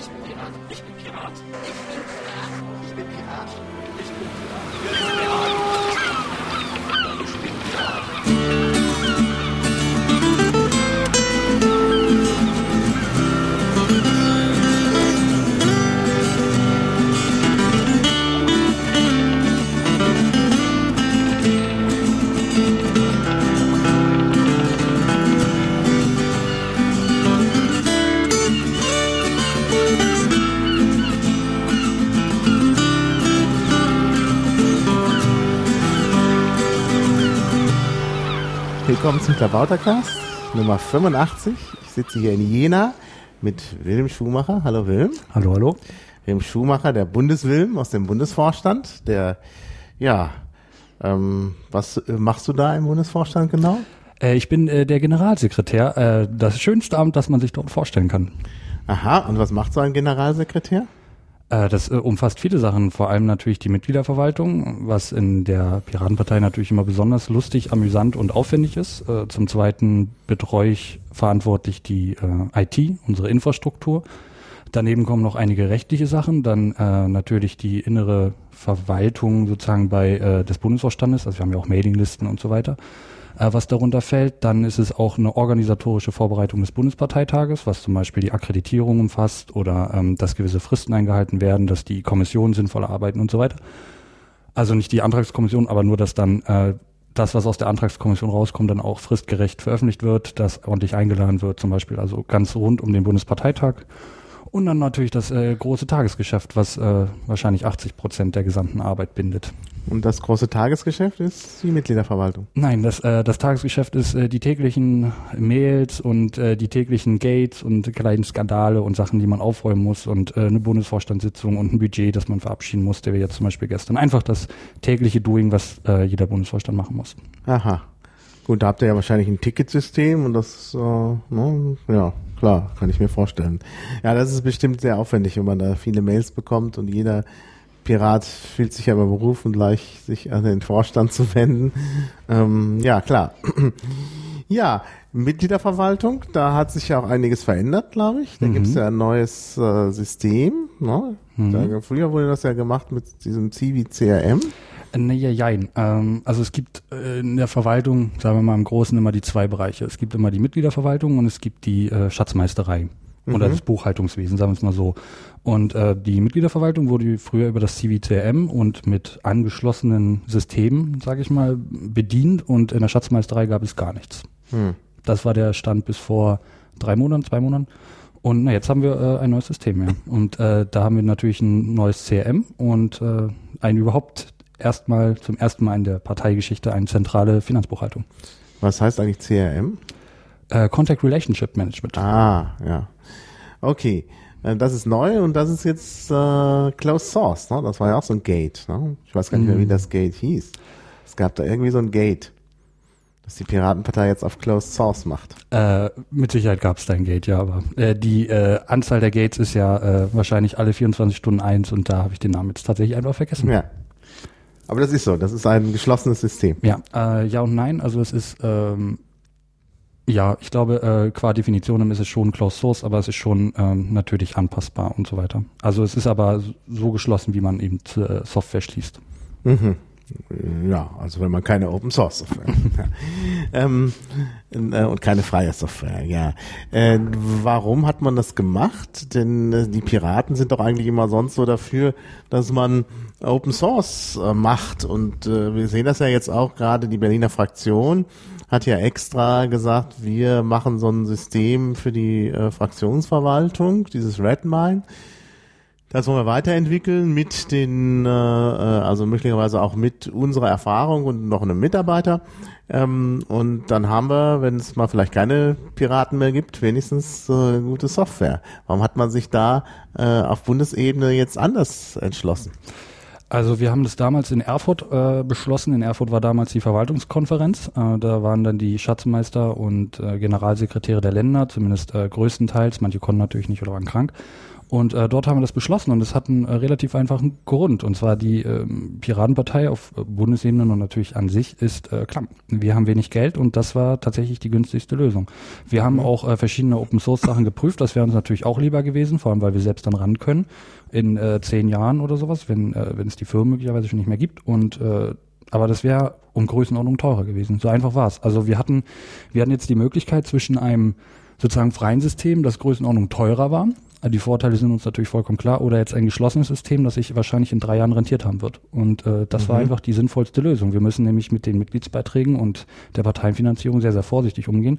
Ich bin Pirat. Ich bin Pirat. Ich bin Pirat. Ich bin Pirat. Ich bin Pirat. Ich bin Pirat. Willkommen zum Klabautercast Nummer 85. Ich sitze hier in Jena mit Wilm Schumacher. Hallo Wilm. Hallo, hallo. Wilm Schumacher, der Bundeswilm aus dem Bundesvorstand. Der, ja, ähm, was machst du da im Bundesvorstand genau? Äh, ich bin äh, der Generalsekretär. Äh, das schönste Amt, das man sich dort vorstellen kann. Aha, und was macht so ein Generalsekretär? Äh, das äh, umfasst viele Sachen, vor allem natürlich die Mitgliederverwaltung, was in der Piratenpartei natürlich immer besonders lustig, amüsant und aufwendig ist. Äh, zum Zweiten betreue ich verantwortlich die IT, unsere Infrastruktur. Daneben kommen noch einige rechtliche Sachen, dann natürlich die innere Verwaltung sozusagen bei des Bundesvorstandes, also wir haben ja auch Mailinglisten und so weiter, äh, was darunter fällt. Dann ist es auch eine organisatorische Vorbereitung des Bundesparteitages, was zum Beispiel die Akkreditierung umfasst oder ähm, dass gewisse Fristen eingehalten werden, dass die Kommissionen sinnvoll arbeiten und so weiter. Also nicht die Antragskommission, aber nur, dass dann äh, das, was aus der Antragskommission rauskommt, dann auch fristgerecht veröffentlicht wird, dass ordentlich eingeladen wird, zum Beispiel also ganz rund um den Bundesparteitag. Und dann natürlich das äh, große Tagesgeschäft, was äh, wahrscheinlich 80 Prozent der gesamten Arbeit bindet. Und das große Tagesgeschäft ist die Mitgliederverwaltung. Nein, das, äh, das Tagesgeschäft ist äh, die täglichen Mails und äh, die täglichen Gates und kleinen Skandale und Sachen, die man aufräumen muss und äh, eine Bundesvorstandssitzung und ein Budget, das man verabschieden muss, der wir jetzt zum Beispiel gestern. Einfach das tägliche Doing, was äh, jeder Bundesvorstand machen muss. Aha. Gut, da habt ihr ja wahrscheinlich ein Ticketsystem und das, äh, ne, ja, klar, kann ich mir vorstellen. Ja, das ist bestimmt sehr aufwendig, wenn man da viele Mails bekommt und jeder Pirat fühlt sich ja immer berufen, gleich sich an den Vorstand zu wenden. Ähm, ja, klar. ja, Mitgliederverwaltung, da hat sich ja auch einiges verändert, glaube ich. Da Mhm. gibt's ja ein neues äh, System. Ne? Mhm. Da, früher wurde das ja gemacht mit diesem Civi CRM. Äh, Nee, ja, jein. Ähm, also es gibt äh, in der Verwaltung, sagen wir mal im Großen, immer die zwei Bereiche. Es gibt immer die Mitgliederverwaltung und es gibt die äh, Schatzmeisterei oder Mhm. das Buchhaltungswesen, sagen wir es mal so. Und äh, die Mitgliederverwaltung wurde früher über das CVCM und mit angeschlossenen Systemen, sage ich mal, bedient und in der Schatzmeisterei gab es gar nichts. Hm. Das war der Stand bis vor drei Monaten, zwei Monaten. Und na, jetzt haben wir äh, ein neues System, ja. Und äh, da haben wir natürlich ein neues CRM und äh, ein überhaupt erstmal zum ersten Mal in der Parteigeschichte eine zentrale Finanzbuchhaltung. Was heißt eigentlich CRM? Äh, Contact Relationship Management. Ah, ja. Okay. Äh, Das ist neu und das ist jetzt äh, Closed Source, ne? Das war ja auch so ein Gate, ne? Ich weiß gar nicht mehr, wie Mhm. das Gate hieß. Es gab da irgendwie so ein Gate, das die Piratenpartei jetzt auf Closed Source macht. Äh, mit Sicherheit gab es da ein Gate, ja, aber äh, die äh, Anzahl der Gates ist ja äh, wahrscheinlich alle 24 Stunden eins und da habe ich den Namen jetzt tatsächlich einfach vergessen. Ja. Aber das ist so, das ist ein geschlossenes System. Ja, äh, ja und nein. Also es ist, ähm, ja, ich glaube, äh, qua Definition ist es schon Closed Source, aber es ist schon ähm, natürlich anpassbar und so weiter. Also es ist aber so geschlossen, wie man eben äh, Software schließt. Mhm. Ja, also wenn man keine Open Source Software ähm, äh, und keine freie Software, ja. Äh, warum hat man das gemacht? Denn äh, die Piraten sind doch eigentlich immer sonst so dafür, dass man Open Source äh, macht und äh, wir sehen das ja jetzt auch gerade die Berliner Fraktion hat ja extra gesagt, wir machen so ein System für die äh, Fraktionsverwaltung, dieses Redmine. Das wollen wir weiterentwickeln mit den, äh, äh, also möglicherweise auch mit unserer Erfahrung und noch einem Mitarbeiter. Ähm, und dann haben wir, wenn es mal vielleicht keine Piraten mehr gibt, wenigstens äh, gute Software. Warum hat man sich da äh, auf Bundesebene jetzt anders entschlossen? Also wir haben das damals in Erfurt äh, beschlossen. In Erfurt war damals die Verwaltungskonferenz. Äh, da waren dann die Schatzmeister und äh, Generalsekretäre der Länder, zumindest äh, größtenteils. Manche konnten natürlich nicht oder waren krank. Und äh, dort haben wir das beschlossen und es hat einen äh, relativ einfachen Grund. Und zwar die ähm, Piratenpartei auf äh, Bundesebene und natürlich an sich ist äh, klamm. Wir haben wenig Geld und das war tatsächlich die günstigste Lösung. Wir haben auch äh, verschiedene Open Source Sachen geprüft. Das wäre uns natürlich auch lieber gewesen, vor allem weil wir selbst dann ran können in äh, zehn Jahren oder sowas, wenn äh, wenn es die Firmen möglicherweise schon nicht mehr gibt. Und äh, aber das wäre um Größenordnung teurer gewesen. So einfach war es. Also wir hatten wir hatten jetzt die Möglichkeit zwischen einem sozusagen freien System, das Größenordnung teurer war. Die Vorteile sind uns natürlich vollkommen klar. Oder jetzt ein geschlossenes System, das sich wahrscheinlich in drei Jahren rentiert haben wird. Und äh, das war einfach die sinnvollste Lösung. Wir müssen nämlich mit den Mitgliedsbeiträgen und der Parteienfinanzierung sehr, sehr vorsichtig umgehen.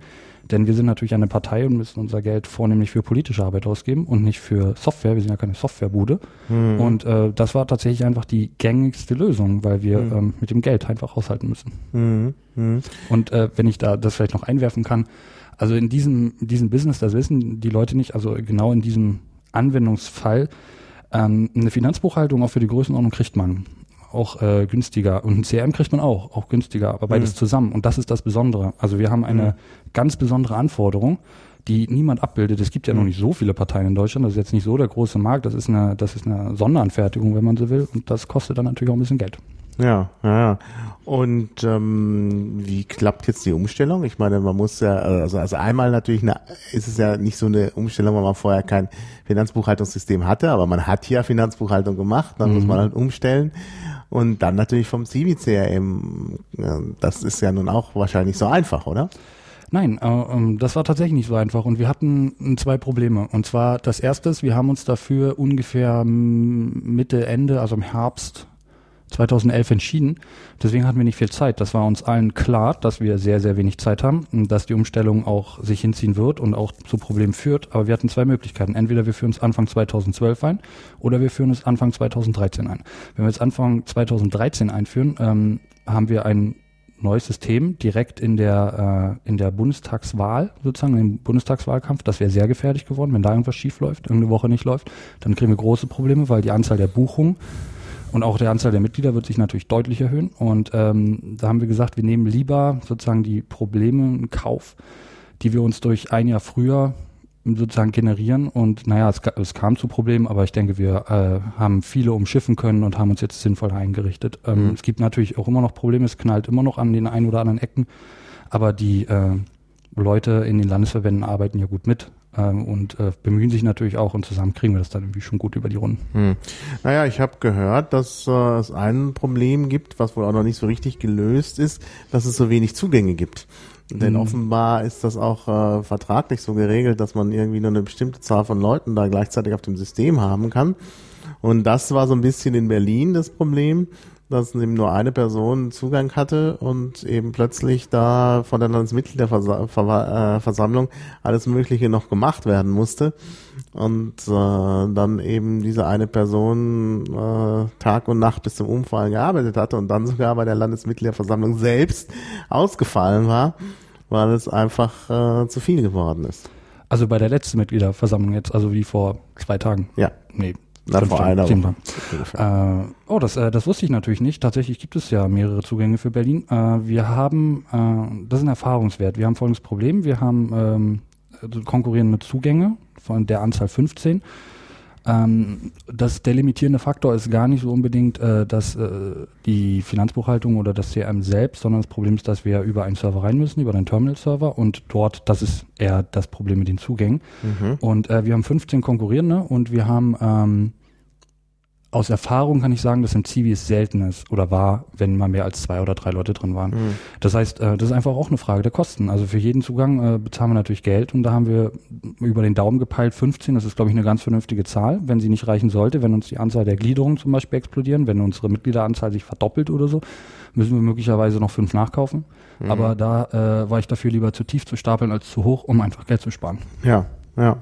Denn wir sind natürlich eine Partei und müssen unser Geld vornehmlich für politische Arbeit ausgeben und nicht für Software. Wir sind ja keine Softwarebude. Und äh, das war tatsächlich einfach die gängigste Lösung, weil wir ähm, mit dem Geld einfach haushalten müssen. Mhm. Mhm. Und äh, wenn ich da das vielleicht noch einwerfen kann, also in diesem, in diesem Business, das wissen die Leute nicht, also genau in diesem Anwendungsfall, ähm, eine Finanzbuchhaltung auch für die Größenordnung kriegt man auch äh, günstiger und ein CRM kriegt man auch, auch günstiger, aber beides zusammen. Und das ist das Besondere. Also wir haben eine ganz besondere Anforderung, die niemand abbildet. Es gibt ja noch nicht so viele Parteien in Deutschland. Das ist jetzt nicht so der große Markt. Das ist eine, das ist eine Sonderanfertigung, wenn man so will. Und das kostet dann natürlich auch ein bisschen Geld. Ja, ja. Und ähm, wie klappt jetzt die Umstellung? Ich meine, man muss ja, also, also einmal natürlich eine, ist es ja nicht so eine Umstellung, weil man vorher kein Finanzbuchhaltungssystem hatte, aber man hat ja Finanzbuchhaltung gemacht, dann muss man halt umstellen. Und dann natürlich vom CIVI-CRM, ja, das ist ja nun auch wahrscheinlich so einfach, oder? Nein, äh, ähm, das war tatsächlich nicht so einfach und wir hatten äh, zwei Probleme. Und zwar das erste ist, wir haben uns dafür ungefähr Mitte, Ende, also im Herbst 2011 entschieden. Deswegen hatten wir nicht viel Zeit. Das war uns allen klar, dass wir sehr, sehr wenig Zeit haben und dass die Umstellung auch sich hinziehen wird und auch zu Problemen führt. Aber wir hatten zwei Möglichkeiten. Entweder wir führen es Anfang 2012 ein oder wir führen es Anfang 2013 ein. Wenn wir jetzt Anfang 2013 einführen, ähm, haben wir ein neues System direkt in der äh, in der Bundestagswahl sozusagen im Bundestagswahlkampf. Das wäre sehr gefährlich geworden, wenn da irgendwas schief läuft, irgendeine Woche nicht läuft, dann kriegen wir große Probleme, weil die Anzahl der Buchungen und auch der Anzahl der Mitglieder wird sich natürlich deutlich erhöhen. Und ähm, da haben wir gesagt, wir nehmen lieber sozusagen die Probleme in Kauf, die wir uns durch ein Jahr früher sozusagen generieren. Und naja, es, es kam zu Problemen, aber ich denke, wir äh, haben viele umschiffen können und haben uns jetzt sinnvoll eingerichtet. Ähm, Es gibt natürlich auch immer noch Probleme, es knallt immer noch an den ein oder anderen Ecken, aber die äh, Leute in den Landesverbänden arbeiten ja gut mit ähm, und äh, bemühen sich natürlich auch und zusammen kriegen wir das dann irgendwie schon gut über die Runden. Hm. Naja, ich habe gehört, dass äh, es ein Problem gibt, was wohl auch noch nicht so richtig gelöst ist, dass es so wenig Zugänge gibt. Denn offenbar ist das auch äh, vertraglich so geregelt, dass man irgendwie nur eine bestimmte Zahl von Leuten da gleichzeitig auf dem System haben kann. Und das war so ein bisschen in Berlin das Problem, dass eben nur eine Person Zugang hatte und eben plötzlich da von der Landesmitgliederversammlung alles Mögliche noch gemacht werden musste. Und äh, dann eben diese eine Person äh, Tag und Nacht bis zum Umfallen gearbeitet hatte und dann sogar bei der Landesmitgliederversammlung selbst ausgefallen war, weil es einfach äh, zu viel geworden ist. Also bei der letzten Mitgliederversammlung jetzt, also wie vor zwei Tagen. Ja, Nee. Na, fünf vor einer Woche. Äh, oh, das, äh, das wusste ich natürlich nicht. Tatsächlich gibt es ja mehrere Zugänge für Berlin. Äh, wir haben, äh, das ist ein Erfahrungswert. Wir haben folgendes Problem. Wir haben ähm, also konkurrierende Zugänge von der Anzahl 15. Ähm, das, der limitierende Faktor ist gar nicht so unbedingt äh, dass, äh, die Finanzbuchhaltung oder das CRM selbst, sondern das Problem ist, dass wir über einen Server rein müssen, über den Terminal-Server und dort, das ist eher das Problem mit den Zugängen. Und äh, wir haben 15 Konkurrierende und wir haben ähm, aus Erfahrung kann ich sagen, dass im Zivi es selten ist oder war, wenn mal mehr als zwei oder drei Leute drin waren. Das heißt, äh, das ist einfach auch eine Frage der Kosten. Also für jeden Zugang äh, bezahlen wir natürlich Geld und da haben wir über den Daumen gepeilt 15. Das ist, glaube ich, eine ganz vernünftige Zahl. Wenn sie nicht reichen sollte, wenn uns die Anzahl der Gliederungen zum Beispiel explodieren, wenn unsere Mitgliederanzahl sich verdoppelt oder so, müssen wir möglicherweise noch fünf nachkaufen. Aber da äh, war ich dafür lieber zu tief zu stapeln als zu hoch, um einfach Geld zu sparen. Ja, ja,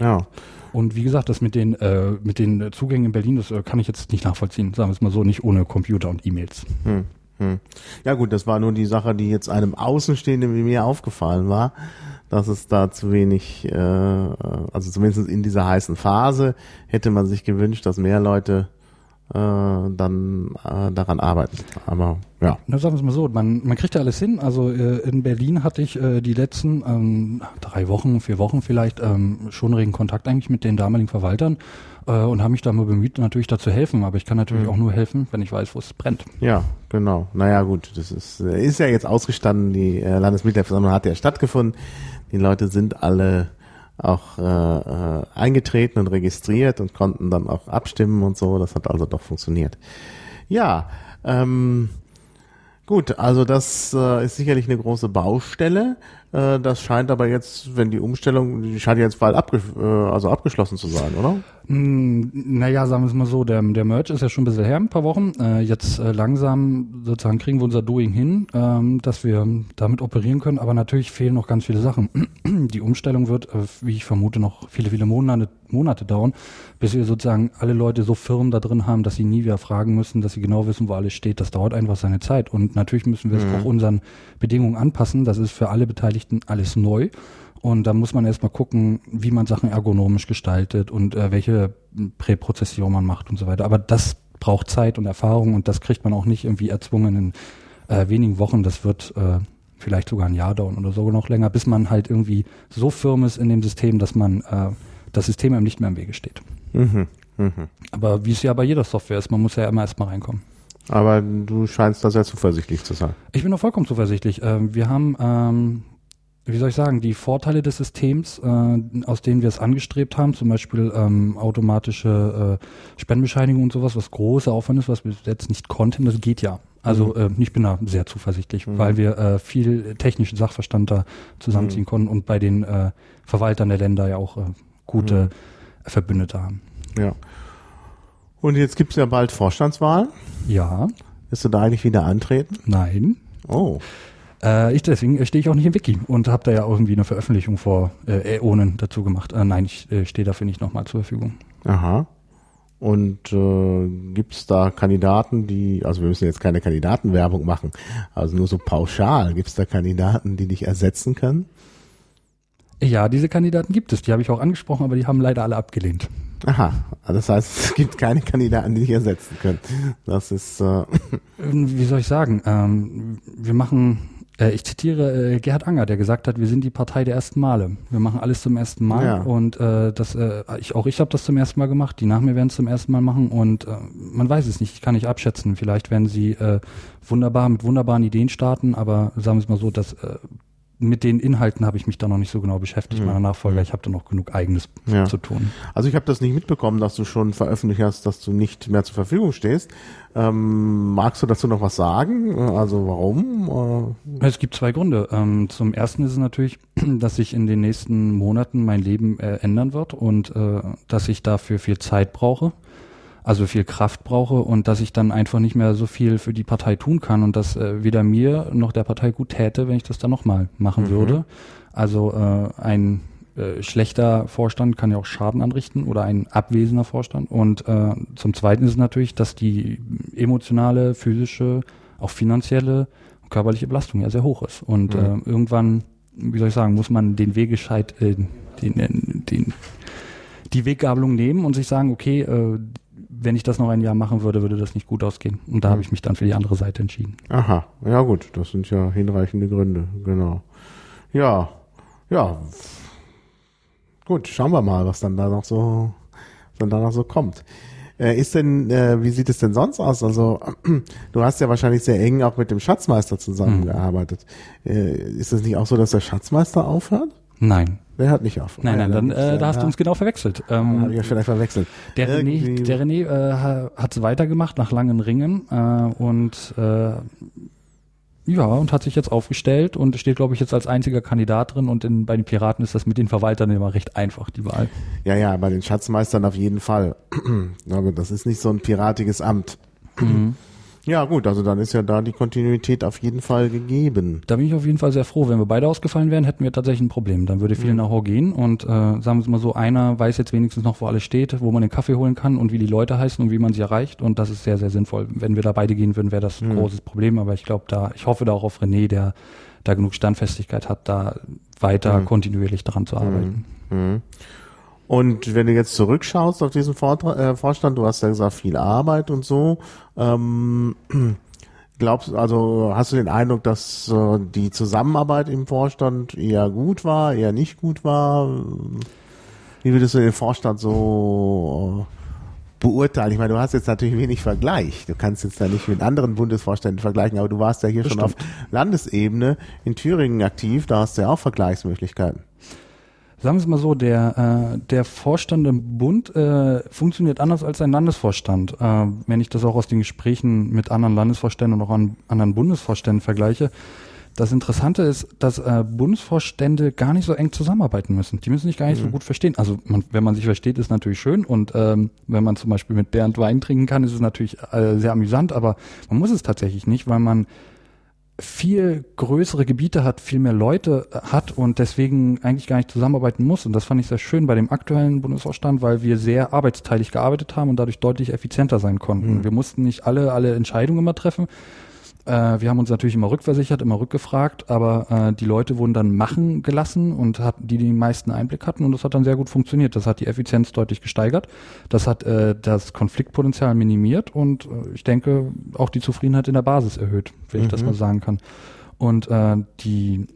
ja. Und wie gesagt, das mit den, äh, mit den Zugängen in Berlin, das äh, kann ich jetzt nicht nachvollziehen. Sagen wir es mal so, nicht ohne Computer und E-Mails. Hm, hm. Ja gut, das war nur die Sache, die jetzt einem Außenstehenden wie mir aufgefallen war, dass es da zu wenig, äh, also zumindest in dieser heißen Phase hätte man sich gewünscht, dass mehr Leute äh, dann äh, daran arbeiten. Aber ja. Na, sagen wir es mal so, man, man kriegt ja alles hin. Also äh, in Berlin hatte ich äh, die letzten ähm, drei Wochen, vier Wochen vielleicht ähm, schon regen Kontakt eigentlich mit den damaligen Verwaltern äh, und habe mich da mal bemüht, natürlich da zu helfen. Aber ich kann natürlich Mhm. auch nur helfen, wenn ich weiß, wo es brennt. Ja, genau. Naja, gut, das ist, äh, ist ja jetzt ausgestanden. Die äh, Landesmitgliederversammlung hat ja stattgefunden. Die Leute sind alle auch äh, äh, eingetreten und registriert und konnten dann auch abstimmen und so. Das hat also doch funktioniert. Ja, ähm, gut, also das äh, ist sicherlich eine große Baustelle. Äh, das scheint aber jetzt, wenn die Umstellung, die scheint jetzt bald abge äh, also abgeschlossen zu sein, oder? Mm, Naja, sagen wir es mal so, der, der Merch ist ja schon ein bisschen her, ein paar Wochen. Äh, jetzt langsam sozusagen kriegen wir unser Doing hin, ähm, dass wir damit operieren können, aber natürlich fehlen noch ganz viele Sachen. Die Umstellung wird, wie ich vermute, noch viele, viele Monate, Monate dauern, bis wir sozusagen alle Leute so firm da drin haben, dass sie nie wieder fragen müssen, dass sie genau wissen, wo alles steht. Das dauert einfach seine Zeit. Und natürlich müssen wir es auch unseren Bedingungen anpassen. Das ist für alle Beteiligten alles neu. Und da muss man erstmal gucken, wie man Sachen ergonomisch gestaltet und äh, welche Präprozession man macht und so weiter. Aber das braucht Zeit und Erfahrung und das kriegt man auch nicht irgendwie erzwungen in äh, wenigen Wochen. Das wird äh, vielleicht sogar ein Jahr dauern oder sogar noch länger, bis man halt irgendwie so firm ist in dem System, dass man äh, das System einem nicht mehr im Wege steht. Mhm. Mhm. Aber wie es ja bei jeder Software ist, man muss ja immer erstmal reinkommen. Aber du scheinst da sehr zuversichtlich zu sein. Ich bin auch vollkommen zuversichtlich. Ähm, wir haben, ähm, wie soll ich sagen, die Vorteile des Systems, äh, aus denen wir es angestrebt haben, zum Beispiel ähm, automatische äh, Spendenbescheinigung und sowas, was großer Aufwand ist, was wir jetzt nicht konnten, das geht ja. Also äh, ich bin da sehr zuversichtlich, weil wir äh, viel technischen Sachverstand da zusammenziehen konnten und bei den äh, Verwaltern der Länder ja auch äh, gute Verbündete haben. Ja. Und jetzt gibt's ja bald Vorstandswahlen. Ja, Wirst du da eigentlich wieder antreten? nein, Oh. Äh, ich deswegen äh, stehe ich auch nicht im Wiki und habe da ja irgendwie eine Veröffentlichung vor äh, Äonen dazu gemacht. Äh, nein, ich äh, stehe dafür nicht nochmal zur Verfügung. Aha. Und äh, gibt's da Kandidaten, die, also wir müssen jetzt keine Kandidatenwerbung machen, also nur so pauschal, gibt's da Kandidaten, die dich ersetzen können? Ja, diese Kandidaten gibt es. Die habe ich auch angesprochen, aber die haben leider alle abgelehnt. Aha, das heißt, es gibt keine Kandidaten, die dich ersetzen können. Das ist, äh, Ähm, Wie soll ich sagen? Ähm, wir machen, äh, ich zitiere äh, Gerhard Anger, der gesagt hat, wir sind die Partei der ersten Male. Wir machen alles zum ersten Mal Ja. und äh, das, äh, ich, auch ich habe das zum ersten Mal gemacht. Die nach mir werden es zum ersten Mal machen und äh, man weiß es nicht. Ich kann nicht abschätzen. Vielleicht werden sie äh, wunderbar mit wunderbaren Ideen starten, aber sagen wir es mal so, dass äh, mit den Inhalten habe ich mich da noch nicht so genau beschäftigt, meiner Nachfolger. Ich habe da noch genug eigenes Ja. zu tun. also ich habe das nicht mitbekommen, dass du schon veröffentlicht hast, dass du nicht mehr zur Verfügung stehst. Ähm, magst du dazu noch was sagen? Also warum? Äh, Es gibt zwei Gründe. Ähm, zum ersten ist es natürlich, dass sich in den nächsten Monaten mein Leben äh, ändern wird und äh, dass ich dafür viel Zeit brauche, also viel Kraft brauche und dass ich dann einfach nicht mehr so viel für die Partei tun kann und dass äh, weder mir noch der Partei gut täte, wenn ich das dann nochmal machen würde. Also äh, ein äh, schlechter Vorstand kann ja auch Schaden anrichten oder ein abwesender Vorstand. Und äh, zum Zweiten ist es natürlich, dass die emotionale, physische, auch finanzielle und körperliche Belastung ja sehr hoch ist. Und äh, irgendwann, wie soll ich sagen, muss man den Wegescheid, äh, den, den, die Weggabelung nehmen und sich sagen, okay, äh, wenn ich das noch ein Jahr machen würde, würde das nicht gut ausgehen. Und da habe ich mich dann für die andere Seite entschieden. aha, ja gut, das sind ja hinreichende Gründe, genau. Ja, ja. Gut, schauen wir mal, was dann da noch so, was dann da noch so kommt. Äh, ist denn, äh, wie sieht es denn sonst aus? Also, du hast ja wahrscheinlich sehr eng auch mit dem Schatzmeister zusammengearbeitet. Äh, ist es nicht auch so, dass der Schatzmeister aufhört? Nein. Der hört nicht auf. Nein, nein, dann, ist äh, da hast du uns genau verwechselt. Ähm, Habe ich ja vielleicht verwechselt. Der René, Irgendwie- der René äh, hat es weitergemacht nach langen Ringen äh, und äh, ja, und hat sich jetzt aufgestellt und steht, glaube ich, jetzt als einziger Kandidat drin und in, bei den Piraten ist das mit den Verwaltern immer recht einfach, die Wahl. Ja, ja, bei den Schatzmeistern auf jeden Fall. Aber das ist nicht so ein piratiges Amt. Mhm. Ja, gut, also dann ist ja da die Kontinuität auf jeden Fall gegeben. Da bin ich auf jeden Fall sehr froh. Wenn wir beide ausgefallen wären, hätten wir tatsächlich ein Problem. Dann würde viel Know-how gehen und äh, sagen wir es mal so, einer weiß jetzt wenigstens noch, wo alles steht, wo man den Kaffee holen kann und wie die Leute heißen und wie man sie erreicht und das ist sehr, sehr sinnvoll. Wenn wir da beide gehen würden, wäre das ein großes Problem, aber ich glaube da, ich hoffe da auch auf René, der da genug Standfestigkeit hat, da weiter kontinuierlich daran zu arbeiten. Und wenn du jetzt zurückschaust auf diesen Vortra äh, Vorstand, du hast ja gesagt, viel Arbeit und so, ähm, glaubst also hast du den Eindruck, dass äh, die Zusammenarbeit im Vorstand eher gut war, eher nicht gut war? Wie würdest du den Vorstand so äh, beurteilen? Ich meine, du hast jetzt natürlich wenig Vergleich. Du kannst jetzt da nicht mit anderen Bundesvorständen vergleichen, aber du warst ja hier Das schon auf Landesebene in Thüringen aktiv, da hast du ja auch Vergleichsmöglichkeiten. Sagen wir es mal so, der, äh, der Vorstand im Bund äh, funktioniert anders als ein Landesvorstand. Äh, wenn ich das auch aus den Gesprächen mit anderen Landesvorständen und auch an anderen Bundesvorständen vergleiche. Das Interessante ist, dass äh, Bundesvorstände gar nicht so eng zusammenarbeiten müssen. Die müssen sich gar nicht so gut verstehen. Also man, wenn man sich versteht, ist natürlich schön. Und ähm, wenn man zum Beispiel mit Bernd Wein trinken kann, ist es natürlich äh, sehr amüsant. Aber man muss es tatsächlich nicht, weil man viel größere Gebiete hat, viel mehr Leute äh, hat und deswegen eigentlich gar nicht zusammenarbeiten muss. Und das fand ich sehr schön bei dem aktuellen Bundesvorstand, weil wir sehr arbeitsteilig gearbeitet haben und dadurch deutlich effizienter sein konnten. Wir mussten nicht alle, alle Entscheidungen immer treffen. Äh, wir haben uns natürlich immer rückversichert, immer rückgefragt, aber äh, die Leute wurden dann machen gelassen und hatten, die den meisten Einblick hatten und das hat dann sehr gut funktioniert. Das hat die Effizienz deutlich gesteigert. Das hat äh, das Konfliktpotenzial minimiert und äh, ich denke auch die Zufriedenheit in der Basis erhöht, wenn ich das mal sagen kann. Und äh, die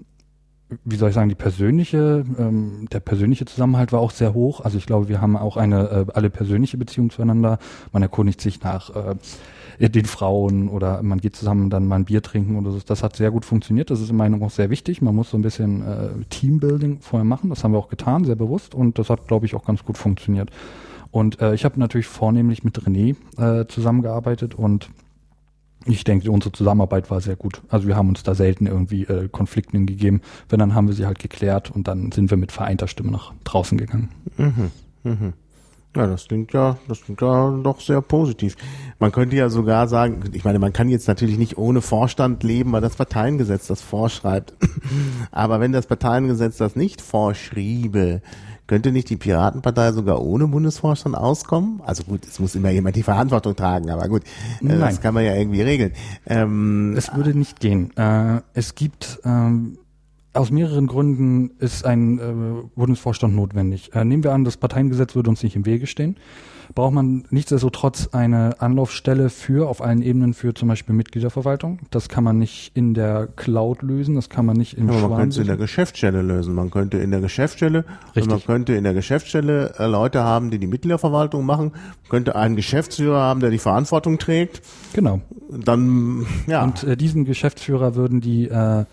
wie soll ich sagen, die persönliche, ähm, der persönliche Zusammenhalt war auch sehr hoch. Also ich glaube, wir haben auch eine äh, alle persönliche Beziehung zueinander. Man erkundigt sich nach äh, den Frauen oder man geht zusammen dann mal ein Bier trinken oder so. Das hat sehr gut funktioniert. Das ist in meiner Meinung auch sehr wichtig. Man muss so ein bisschen äh, Teambuilding vorher machen. Das haben wir auch getan, sehr bewusst und das hat, glaube ich, auch ganz gut funktioniert. Und äh, ich habe natürlich vornehmlich mit René äh, zusammengearbeitet und ich denke, unsere Zusammenarbeit war sehr gut. Also wir haben uns da selten irgendwie äh, Konflikten gegeben. Wenn, dann haben wir sie halt geklärt und dann sind wir mit vereinter Stimme nach draußen gegangen. Ja, das klingt ja, das klingt ja doch sehr positiv. Man könnte ja sogar sagen, ich meine, man kann jetzt natürlich nicht ohne Vorstand leben, weil das Parteiengesetz das vorschreibt. Aber wenn das Parteiengesetz das nicht vorschriebe, könnte nicht die Piratenpartei sogar ohne Bundesvorstand auskommen? Also gut, es muss immer jemand die Verantwortung tragen, aber gut, äh, das Nein. kann man ja irgendwie regeln. Ähm, Es würde nicht gehen. Äh, es gibt ähm, aus mehreren Gründen ist ein äh, Bundesvorstand notwendig. Äh, nehmen wir an, das Parteiengesetz würde uns nicht im Wege stehen. Braucht man nichtsdestotrotz eine Anlaufstelle für auf allen Ebenen für zum Beispiel Mitgliederverwaltung. Das kann man nicht in der Cloud lösen, das kann man nicht im Aber man Schwarm könnte es in der Geschäftsstelle lösen. Man könnte in der Geschäftsstelle, man könnte in der Geschäftsstelle äh, Leute haben, die die Mitgliederverwaltung machen, Man könnte einen Geschäftsführer haben, der die Verantwortung trägt. Genau. Dann, ja, Und äh, diesen Geschäftsführer würden die, äh,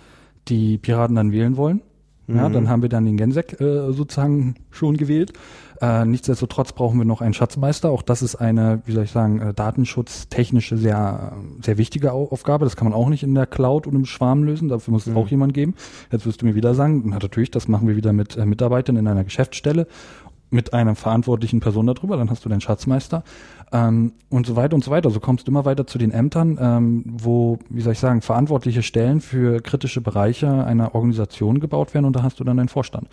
die Piraten dann wählen wollen. Ja, dann haben wir dann den Gensek äh, sozusagen schon gewählt. Äh, nichtsdestotrotz brauchen wir noch einen Schatzmeister. Auch das ist eine, wie soll ich sagen, äh, datenschutztechnische sehr, sehr wichtige Au Aufgabe. Das kann man auch nicht in der Cloud und im Schwarm lösen. Dafür muss es auch jemand geben. Jetzt wirst du mir wieder sagen, na natürlich, das machen wir wieder mit äh, Mitarbeitern in einer Geschäftsstelle mit einer verantwortlichen Person darüber, dann hast du den Schatzmeister ähm, und so weiter und so weiter. So kommst du immer weiter zu den Ämtern, ähm, wo, wie soll ich sagen, verantwortliche Stellen für kritische Bereiche einer Organisation gebaut werden und da hast du dann einen Vorstand.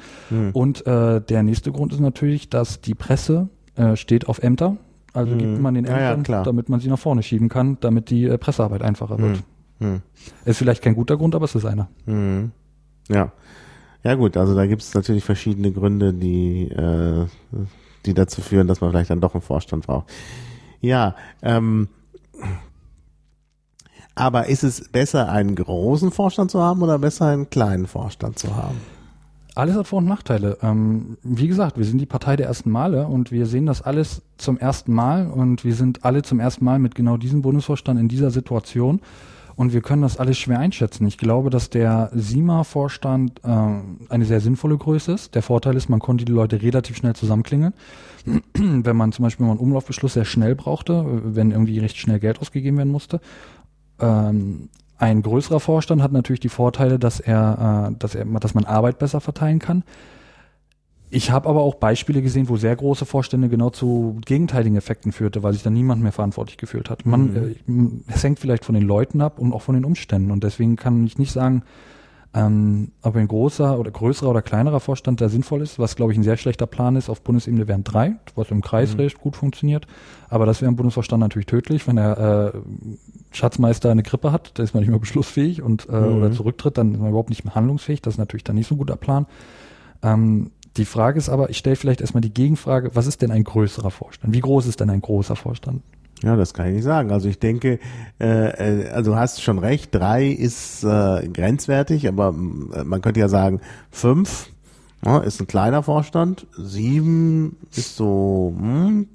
Und äh, der nächste Grund ist natürlich, dass die Presse äh, steht auf Ämter, also gibt man den Ja, ja, Ämtern, klar. damit man sie nach vorne schieben kann, damit die äh, Pressearbeit einfacher wird. Hm. Ist vielleicht kein guter Grund, aber es ist einer. Mhm. Ja. Ja gut, also da gibt es natürlich verschiedene Gründe, die, äh, die dazu führen, dass man vielleicht dann doch einen Vorstand braucht. Ja, ähm, aber ist es besser, einen großen Vorstand zu haben oder besser, einen kleinen Vorstand zu haben? Alles hat Vor- und Nachteile. Ähm, wie gesagt, wir sind die Partei der ersten Male und wir sehen das alles zum ersten Mal und wir sind alle zum ersten Mal mit genau diesem Bundesvorstand in dieser Situation und wir können das alles schwer einschätzen. Ich glaube, dass der SIMA-Vorstand ähm, eine sehr sinnvolle Größe ist. Der Vorteil ist, man konnte die Leute relativ schnell zusammenklingeln. wenn man zum Beispiel mal einen Umlaufbeschluss sehr schnell brauchte, wenn irgendwie recht schnell Geld ausgegeben werden musste. Ähm, ein größerer Vorstand hat natürlich die Vorteile, dass er, äh, dass er, dass man Arbeit besser verteilen kann. Ich habe aber auch Beispiele gesehen, wo sehr große Vorstände genau zu gegenteiligen Effekten führte, weil sich dann niemand mehr verantwortlich gefühlt hat. Man, äh, es hängt vielleicht von den Leuten ab und auch von den Umständen. Und deswegen kann ich nicht sagen, ähm, ob ein großer oder größerer oder kleinerer Vorstand da sinnvoll ist, was glaube ich ein sehr schlechter Plan ist. Auf Bundesebene wären drei, was im Kreis recht gut funktioniert. Aber das wäre im Bundesvorstand natürlich tödlich, wenn der äh, Schatzmeister eine Grippe hat, da ist man nicht mehr beschlussfähig und äh, oder zurücktritt, dann ist man überhaupt nicht mehr handlungsfähig. Das ist natürlich dann nicht so ein guter Plan. Ähm, Die Frage ist aber, ich stelle vielleicht erstmal die Gegenfrage, was ist denn ein größerer Vorstand? Wie groß ist denn ein großer Vorstand? Ja, das kann ich nicht sagen. Also ich denke, äh, äh, also du hast schon recht, drei ist äh, grenzwertig, aber äh, man könnte ja sagen, fünf ja, ist ein kleiner Vorstand, sieben ist so hm,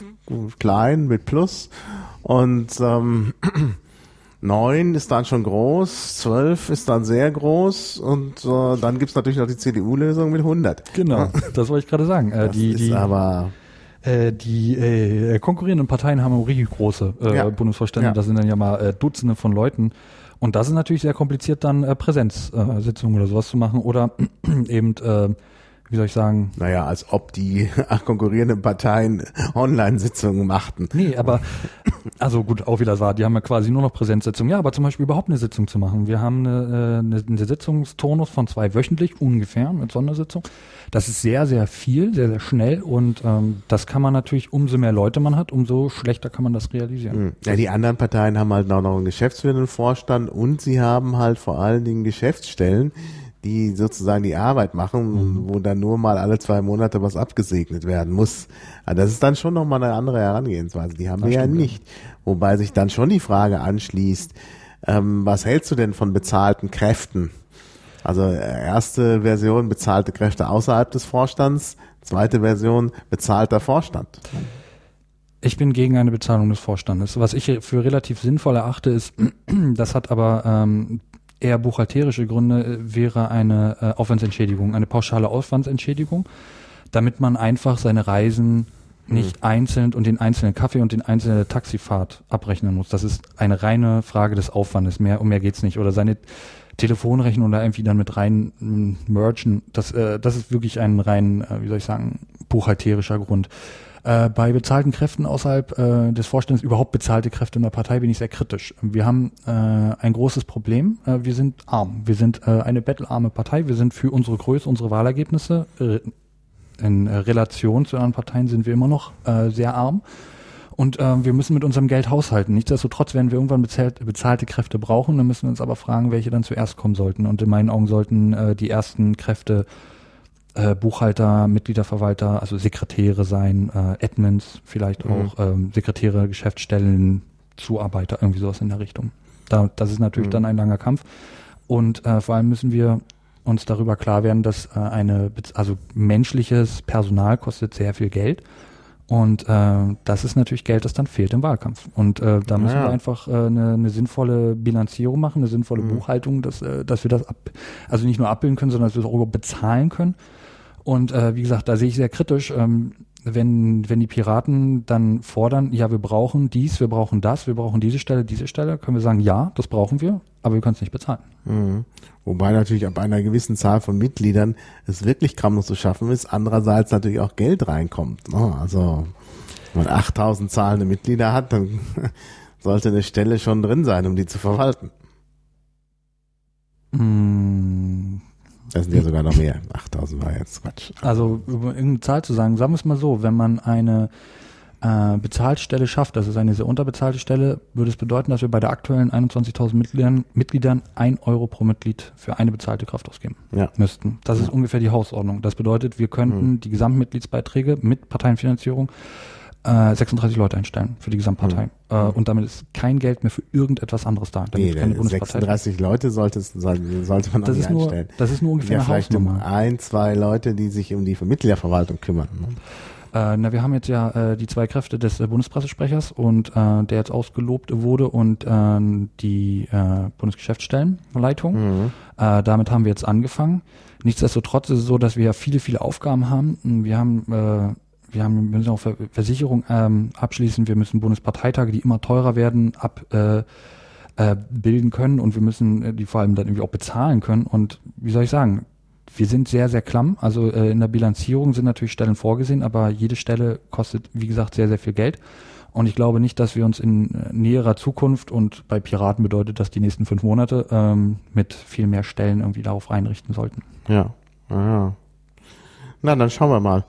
klein mit Plus und ähm, neun ist dann schon groß, zwölf ist dann sehr groß und äh, dann gibt's natürlich noch die CDU-Lösung mit 100. Genau, das wollte ich gerade sagen. Äh, Das die, ist die, aber äh, die äh, konkurrierenden Parteien haben richtig große äh, Ja. Bundesvorstände. Ja. Das sind dann ja mal äh, Dutzende von Leuten. Und das ist natürlich sehr kompliziert, dann äh, Präsenzsitzungen äh, oder sowas zu machen oder eben, äh, wie soll ich sagen, naja, als ob die konkurrierenden Parteien Online-Sitzungen machten. Nee, aber also gut, auch wieder wahr. Die haben ja quasi nur noch Präsenzsitzungen. Ja, aber zum Beispiel überhaupt eine Sitzung zu machen. Wir haben eine, äh, eine, eine Sitzungsturnus von zwei wöchentlich ungefähr mit Sondersitzung. Das ist sehr, sehr viel, sehr, sehr schnell und ähm, das kann man natürlich, umso mehr Leute man hat, umso schlechter kann man das realisieren. Hm. Ja, die anderen Parteien haben halt auch noch einen geschäftsführenden Vorstand und sie haben halt vor allen Dingen Geschäftsstellen, die sozusagen die Arbeit machen, wo dann nur mal alle zwei Monate was abgesegnet werden muss. Also das ist dann schon nochmal eine andere Herangehensweise. Die haben wir ja stimmt, ja. nicht. Wobei sich dann schon die Frage anschließt, ähm, was hältst du denn von bezahlten Kräften? Also äh, erste Version bezahlte Kräfte außerhalb des Vorstands, zweite Version bezahlter Vorstand. Ich bin gegen eine Bezahlung des Vorstandes. Was ich für relativ sinnvoll erachte, ist, das hat aber ähm, eher buchhalterische Gründe, äh, wäre eine äh, Aufwandsentschädigung, eine pauschale Aufwandsentschädigung, damit man einfach seine Reisen nicht einzeln und den einzelnen Kaffee und den einzelne Taxifahrt abrechnen muss. Das ist eine reine Frage des Aufwandes. Mehr, um mehr geht's nicht. Oder seine Telefonrechnung da irgendwie dann mit rein mm, merchen. Das, äh, das ist wirklich ein rein, äh, wie soll ich sagen, buchhalterischer Grund. Äh, bei bezahlten Kräften außerhalb äh, des Vorstands, überhaupt bezahlte Kräfte in der Partei, bin ich sehr kritisch. Wir haben äh, ein großes Problem. Äh, wir sind arm. Wir sind äh, eine bettelarme Partei. Wir sind für unsere Größe, unsere Wahlergebnisse äh, in äh, Relation zu anderen Parteien sind wir immer noch äh, sehr arm. Und äh, wir müssen mit unserem Geld haushalten. Nichtsdestotrotz werden wir irgendwann bezahlt, bezahlte Kräfte brauchen. Dann müssen wir uns aber fragen, welche dann zuerst kommen sollten. Und in meinen Augen sollten äh, die ersten Kräfte äh, Buchhalter, Mitgliederverwalter, also Sekretäre sein, äh, Admins vielleicht Mhm. auch, ähm, Sekretäre, Geschäftsstellen, Zuarbeiter, irgendwie sowas in der Richtung. Da, das ist natürlich Mhm. dann ein langer Kampf. Und äh, vor allem müssen wir uns darüber klar werden, dass äh, eine, also menschliches Personal kostet sehr viel Geld. Und äh, das ist natürlich Geld, das dann fehlt im Wahlkampf. Und äh, da müssen Ja. wir einfach äh, eine, eine sinnvolle Bilanzierung machen, eine sinnvolle Mhm. Buchhaltung, dass, äh, dass wir das ab, also nicht nur abbilden können, sondern dass wir es auch bezahlen können. Und äh, wie gesagt, da sehe ich sehr kritisch, ähm, wenn, wenn die Piraten dann fordern, ja, wir brauchen dies, wir brauchen das, wir brauchen diese Stelle, diese Stelle, können wir sagen, ja, das brauchen wir, aber wir können es nicht bezahlen. Mhm. Wobei natürlich ab einer gewissen Zahl von Mitgliedern es wirklich kaum noch zu schaffen ist. Andererseits natürlich auch Geld reinkommt. ne? Also, wenn man 8000 zahlende Mitglieder hat, dann sollte eine Stelle schon drin sein, um die zu verwalten. Mm, Das sind ja sogar noch mehr. 8000 war jetzt Quatsch. Also über irgendeine Zahl zu sagen, sagen wir es mal so, wenn man eine äh, Bezahlstelle schafft, das ist eine sehr unterbezahlte Stelle, würde es bedeuten, dass wir bei der aktuellen 21.000 Mitgliedern, Mitgliedern ein Euro pro Mitglied für eine bezahlte Kraft ausgeben Ja. müssten. Das ist ungefähr die Hausordnung. Das bedeutet, wir könnten die Gesamtmitgliedsbeiträge mit Parteienfinanzierung äh, 36 Leute einstellen für die Gesamtpartei. Äh, und damit ist kein Geld mehr für irgendetwas anderes da. Damit Nee, keine denn Bundespartei. 36 Leute sollte, es, soll- sollte man Das ist, nur, einstellen. das ist nur ungefähr Ja, eine vielleicht um Hausnummer. ein, zwei Leute, die sich um die Mitgliederverwaltung kümmern. Ne? Äh, na, wir haben jetzt ja äh, die zwei Kräfte des äh, Bundespressesprechers und äh, der jetzt ausgelobt wurde und äh, die äh, Bundesgeschäftsstellenleitung. Mhm. Äh, damit haben wir jetzt angefangen. Nichtsdestotrotz ist es so, dass wir ja viele, viele Aufgaben haben. Wir haben, äh, wir haben, müssen auch Ver Versicherung ähm, abschließen. Wir müssen Bundesparteitage, die immer teurer werden, ab äh, äh, bilden können und wir müssen äh, die vor allem dann irgendwie auch bezahlen können. Und wie soll ich sagen? Wir sind sehr, sehr klamm. Also äh, in der Bilanzierung sind natürlich Stellen vorgesehen, aber jede Stelle kostet, wie gesagt, sehr, sehr viel Geld. Und ich glaube nicht, dass wir uns in äh, näherer Zukunft und bei Piraten bedeutet das die nächsten fünf Monate ähm, mit viel mehr Stellen irgendwie darauf einrichten sollten. Ja. Ja. Na, dann schauen wir mal.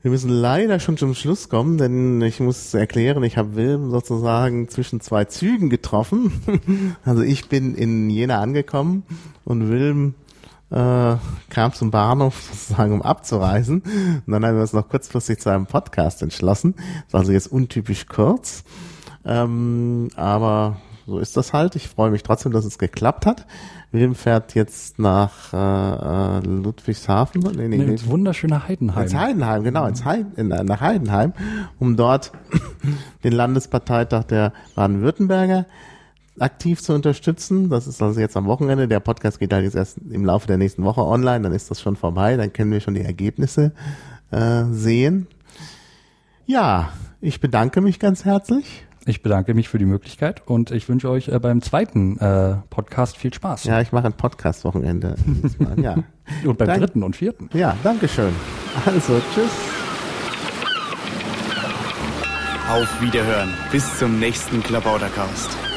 Wir müssen leider schon zum Schluss kommen, denn ich muss erklären, ich habe Wilm sozusagen zwischen zwei Zügen getroffen. Also ich bin in Jena angekommen und Wilm äh, kam zum Bahnhof sozusagen, um abzureisen. Und dann haben wir uns noch kurzfristig zu einem Podcast entschlossen. Das war also jetzt untypisch kurz. Ähm, aber so ist das halt. Ich freue mich trotzdem, dass es geklappt hat. Wilm fährt jetzt nach äh, äh, Ludwigshafen. Nee, nee, nee, ins wunderschöne Heidenheim. Ins Heidenheim, genau, ins Heiden, in, nach Heidenheim, um dort den Landesparteitag der Baden-Württemberger aktiv zu unterstützen. Das ist also jetzt am Wochenende. Der Podcast geht halt jetzt erst im Laufe der nächsten Woche online. Dann ist das schon vorbei. Dann können wir schon die Ergebnisse äh, sehen. Ja, ich bedanke mich ganz herzlich. Ich bedanke mich für die Möglichkeit und ich wünsche euch äh, beim zweiten äh, Podcast viel Spaß. Ja, ich mache ein Podcast-Wochenende. ja. und beim Dank dritten und vierten. Ja, danke schön. Also, tschüss. Auf Wiederhören. Bis zum nächsten Klabautercast.